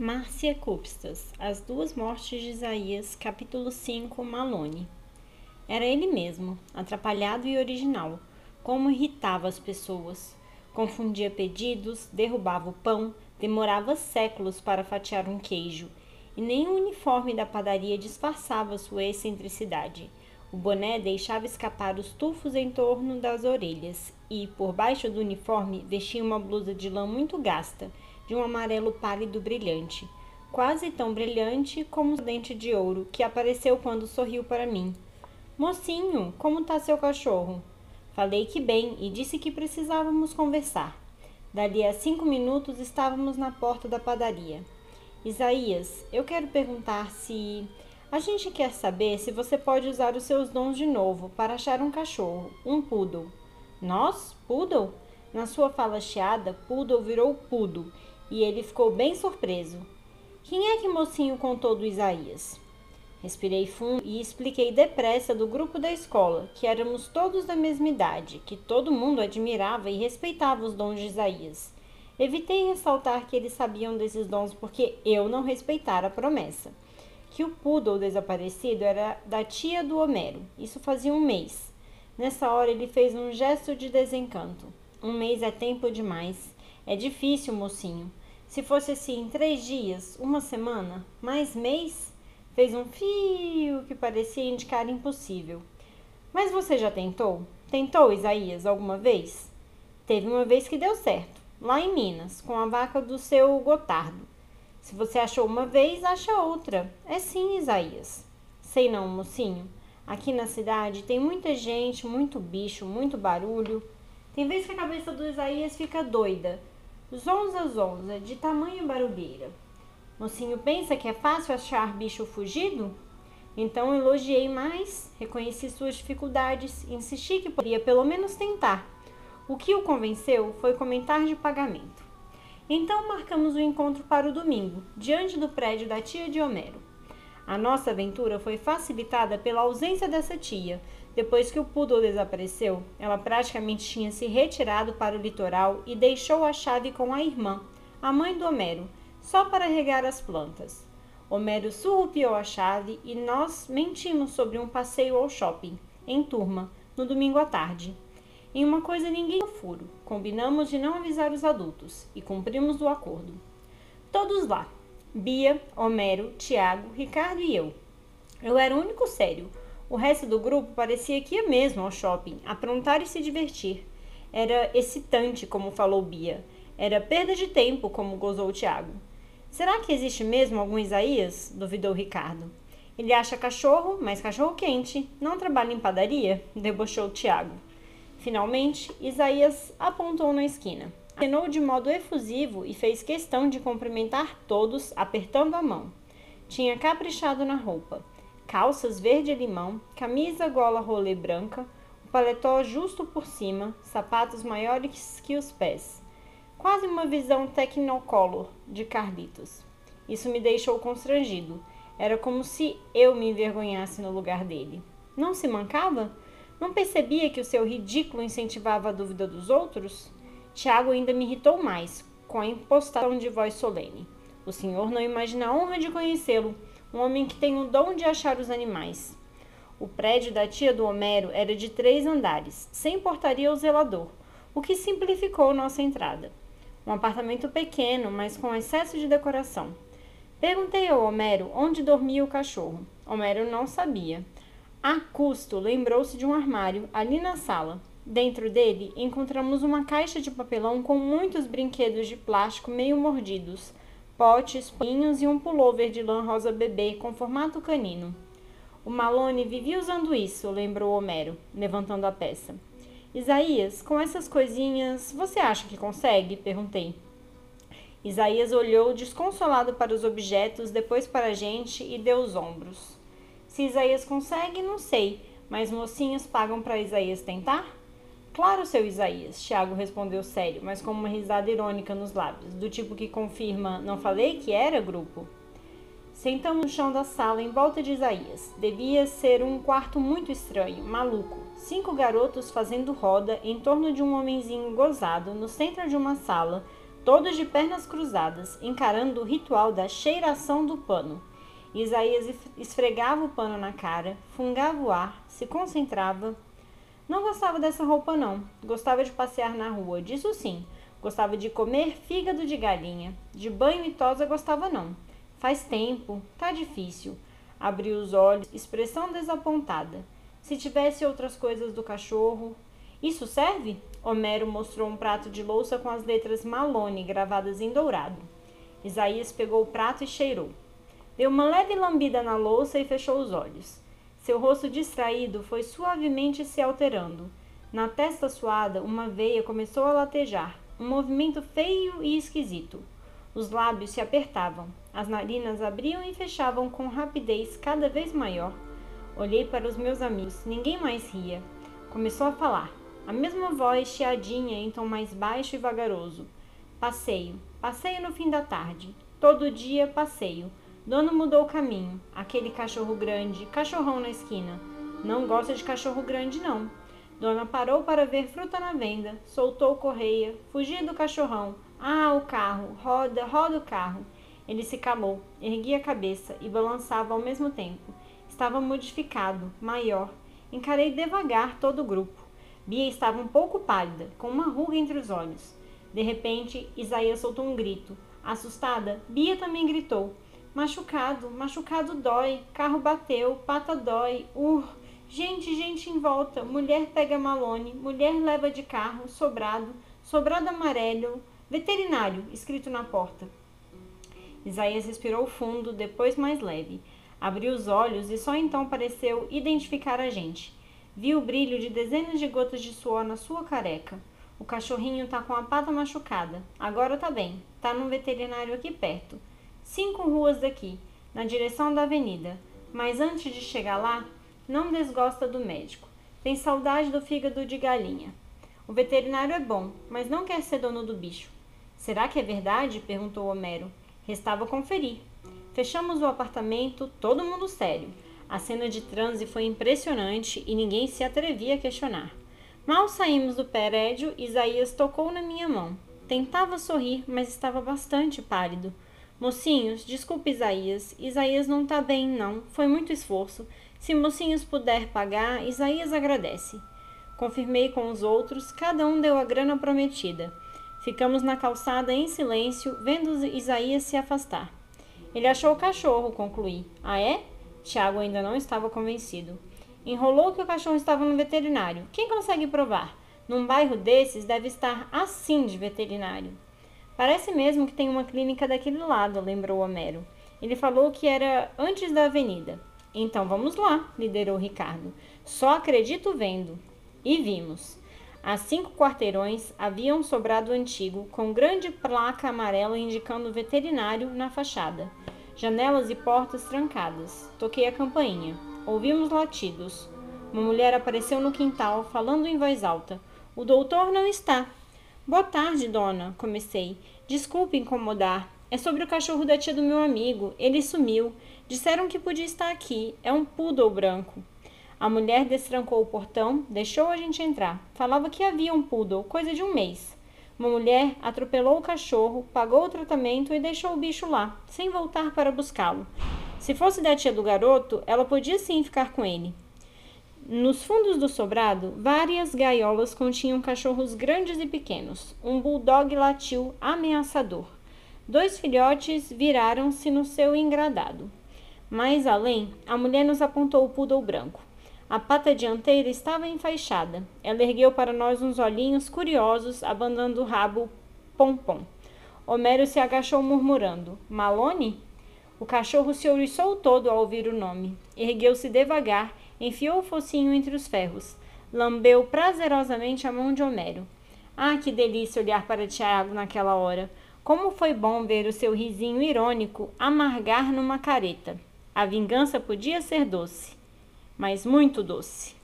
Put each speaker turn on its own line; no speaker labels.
Márcia Cupstas, As Duas Mortes de Isaías, capítulo 5, Malone. Era ele mesmo, atrapalhado e original, como irritava as pessoas. Confundia pedidos, derrubava o pão, demorava séculos para fatiar um queijo, e nem o uniforme da padaria disfarçava sua excentricidade. O boné deixava escapar os tufos em torno das orelhas, e, por baixo do uniforme, vestia uma blusa de lã muito gasta, de um amarelo pálido brilhante, quase tão brilhante como o dente de ouro que apareceu quando sorriu para mim. Mocinho, como está seu cachorro? Falei que bem e disse que precisávamos conversar. Dali a cinco minutos estávamos na porta da padaria. Isaías, eu quero perguntar se. A gente quer saber se você pode usar os seus dons de novo para achar um cachorro, um poodle. Nós? Poodle? Na sua fala chiada, poodle virou pudo e ele ficou bem surpreso. Quem é que mocinho contou do Isaías? Respirei fundo e expliquei depressa do grupo da escola, que éramos todos da mesma idade, que todo mundo admirava e respeitava os dons de Isaías. Evitei ressaltar que eles sabiam desses dons porque eu não respeitara a promessa. Que o poodle desaparecido era da tia do Homero. Isso fazia um mês. Nessa hora ele fez um gesto de desencanto. Um mês é tempo demais. É difícil, mocinho. Se fosse assim, três dias, uma semana, mais mês, fez um fio que parecia indicar impossível. Mas você já tentou? Tentou, Isaías, alguma vez? Teve uma vez que deu certo, lá em Minas, com a vaca do seu Gotardo. Se você achou uma vez, acha outra. É sim, Isaías. Sei não, mocinho. Aqui na cidade tem muita gente, muito bicho, muito barulho. Tem vezes que a cabeça do Isaías fica doida Zonza, zonza, de tamanho barulheira. Mocinho pensa que é fácil achar bicho fugido? Então elogiei mais, reconheci suas dificuldades, insisti que poderia pelo menos tentar. O que o convenceu foi comentar de pagamento. Então marcamos o encontro para o domingo, diante do prédio da tia de Homero. A nossa aventura foi facilitada pela ausência dessa tia, depois que o poodle desapareceu, ela praticamente tinha se retirado para o litoral e deixou a chave com a irmã, a mãe do Homero, só para regar as plantas. Homero surrupiou a chave e nós mentimos sobre um passeio ao shopping, em turma, no domingo à tarde. Em uma coisa ninguém furo, combinamos de não avisar os adultos e cumprimos o acordo. Todos lá, Bia, Homero, Tiago, Ricardo e eu. Eu era o único sério, o resto do grupo parecia que ia mesmo ao shopping, aprontar e se divertir. Era excitante, como falou Bia. Era perda de tempo, como gozou Tiago. Será que existe mesmo algum Isaías? duvidou Ricardo. Ele acha cachorro, mas cachorro quente. Não trabalha em padaria? debochou Tiago. Finalmente, Isaías apontou na esquina. Acenou de modo efusivo e fez questão de cumprimentar todos, apertando a mão. Tinha caprichado na roupa calças verde-limão, camisa gola rolê branca, o paletó justo por cima, sapatos maiores que os pés. Quase uma visão technocolor de Carlitos. Isso me deixou constrangido. Era como se eu me envergonhasse no lugar dele. Não se mancava? Não percebia que o seu ridículo incentivava a dúvida dos outros? Tiago ainda me irritou mais, com a impostação de voz solene. O senhor não imagina a honra de conhecê-lo um homem que tem o dom de achar os animais. O prédio da tia do Homero era de três andares, sem portaria ou zelador, o que simplificou nossa entrada. Um apartamento pequeno, mas com excesso de decoração. Perguntei ao Homero onde dormia o cachorro. Homero não sabia. A custo, lembrou-se de um armário ali na sala. Dentro dele encontramos uma caixa de papelão com muitos brinquedos de plástico meio mordidos, potes, paninhos e um pullover de lã rosa bebê com formato canino. O Malone vivia usando isso, lembrou Homero, levantando a peça. Isaías, com essas coisinhas, você acha que consegue? perguntei. Isaías olhou desconsolado para os objetos, depois para a gente e deu os ombros. Se Isaías consegue, não sei, mas mocinhos pagam para Isaías tentar? Claro, seu Isaías, Tiago respondeu sério, mas com uma risada irônica nos lábios, do tipo que confirma: Não falei que era grupo? Sentamos no chão da sala em volta de Isaías. Devia ser um quarto muito estranho, maluco. Cinco garotos fazendo roda em torno de um homenzinho gozado no centro de uma sala, todos de pernas cruzadas, encarando o ritual da cheiração do pano. Isaías esfregava o pano na cara, fungava o ar, se concentrava. Não gostava dessa roupa, não. Gostava de passear na rua, disso sim. Gostava de comer fígado de galinha. De banho e tosa gostava, não. Faz tempo, tá difícil. Abriu os olhos, expressão desapontada. Se tivesse outras coisas do cachorro. Isso serve? Homero mostrou um prato de louça com as letras Malone gravadas em dourado. Isaías pegou o prato e cheirou. Deu uma leve lambida na louça e fechou os olhos. Seu rosto distraído foi suavemente se alterando. Na testa suada, uma veia começou a latejar, um movimento feio e esquisito. Os lábios se apertavam, as narinas abriam e fechavam com rapidez cada vez maior. Olhei para os meus amigos, ninguém mais ria. Começou a falar, a mesma voz chiadinha em tom mais baixo e vagaroso. Passeio, passeio no fim da tarde. Todo dia passeio. Dono mudou o caminho. Aquele cachorro grande, cachorrão na esquina. Não gosta de cachorro grande, não. Dona parou para ver fruta na venda, soltou correia, fugia do cachorrão. Ah, o carro, roda, roda o carro. Ele se calou, erguia a cabeça e balançava ao mesmo tempo. Estava modificado, maior. Encarei devagar todo o grupo. Bia estava um pouco pálida, com uma ruga entre os olhos. De repente, Isaías soltou um grito. Assustada, Bia também gritou. Machucado, machucado dói, carro bateu, pata dói, ur. Gente, gente em volta, mulher pega Malone, mulher leva de carro, sobrado, sobrado amarelo, veterinário, escrito na porta. Isaías respirou fundo, depois mais leve. Abriu os olhos e só então pareceu identificar a gente. Viu o brilho de dezenas de gotas de suor na sua careca. O cachorrinho tá com a pata machucada. Agora tá bem. Tá num veterinário aqui perto cinco ruas daqui, na direção da avenida. Mas antes de chegar lá, não desgosta do médico. Tem saudade do fígado de galinha. O veterinário é bom, mas não quer ser dono do bicho. Será que é verdade? perguntou Homero. Restava conferir. Fechamos o apartamento, todo mundo sério. A cena de transe foi impressionante e ninguém se atrevia a questionar. Mal saímos do prédio, Isaías tocou na minha mão. Tentava sorrir, mas estava bastante pálido. Mocinhos, desculpe Isaías. Isaías não tá bem, não. Foi muito esforço. Se Mocinhos puder pagar, Isaías agradece. Confirmei com os outros, cada um deu a grana prometida. Ficamos na calçada em silêncio, vendo Isaías se afastar. Ele achou o cachorro, concluí. Ah, é? Tiago ainda não estava convencido. Enrolou que o cachorro estava no veterinário. Quem consegue provar? Num bairro desses deve estar assim de veterinário. Parece mesmo que tem uma clínica daquele lado, lembrou Homero. Ele falou que era antes da avenida. Então vamos lá, liderou Ricardo. Só acredito vendo. E vimos. A cinco quarteirões havia um sobrado antigo, com grande placa amarela indicando veterinário na fachada. Janelas e portas trancadas. Toquei a campainha. Ouvimos latidos. Uma mulher apareceu no quintal, falando em voz alta. O doutor não está. Boa tarde, dona, comecei. Desculpe incomodar. É sobre o cachorro da tia do meu amigo. Ele sumiu. Disseram que podia estar aqui. É um poodle branco. A mulher destrancou o portão, deixou a gente entrar. Falava que havia um poodle, coisa de um mês. Uma mulher atropelou o cachorro, pagou o tratamento e deixou o bicho lá, sem voltar para buscá-lo. Se fosse da tia do garoto, ela podia sim ficar com ele. Nos fundos do sobrado, várias gaiolas continham cachorros grandes e pequenos. Um bulldog latiu ameaçador. Dois filhotes viraram-se no seu engradado. Mais além, a mulher nos apontou o poodle branco. A pata dianteira estava enfaixada. Ela ergueu para nós uns olhinhos curiosos, abanando o rabo pompom. Homero se agachou murmurando: Malone? O cachorro se ouriçou todo ao ouvir o nome. Ergueu-se devagar enfiou o focinho entre os ferros, lambeu prazerosamente a mão de Homero. Ah, que delícia olhar para Tiago naquela hora! Como foi bom ver o seu risinho irônico amargar numa careta. A vingança podia ser doce, mas muito doce.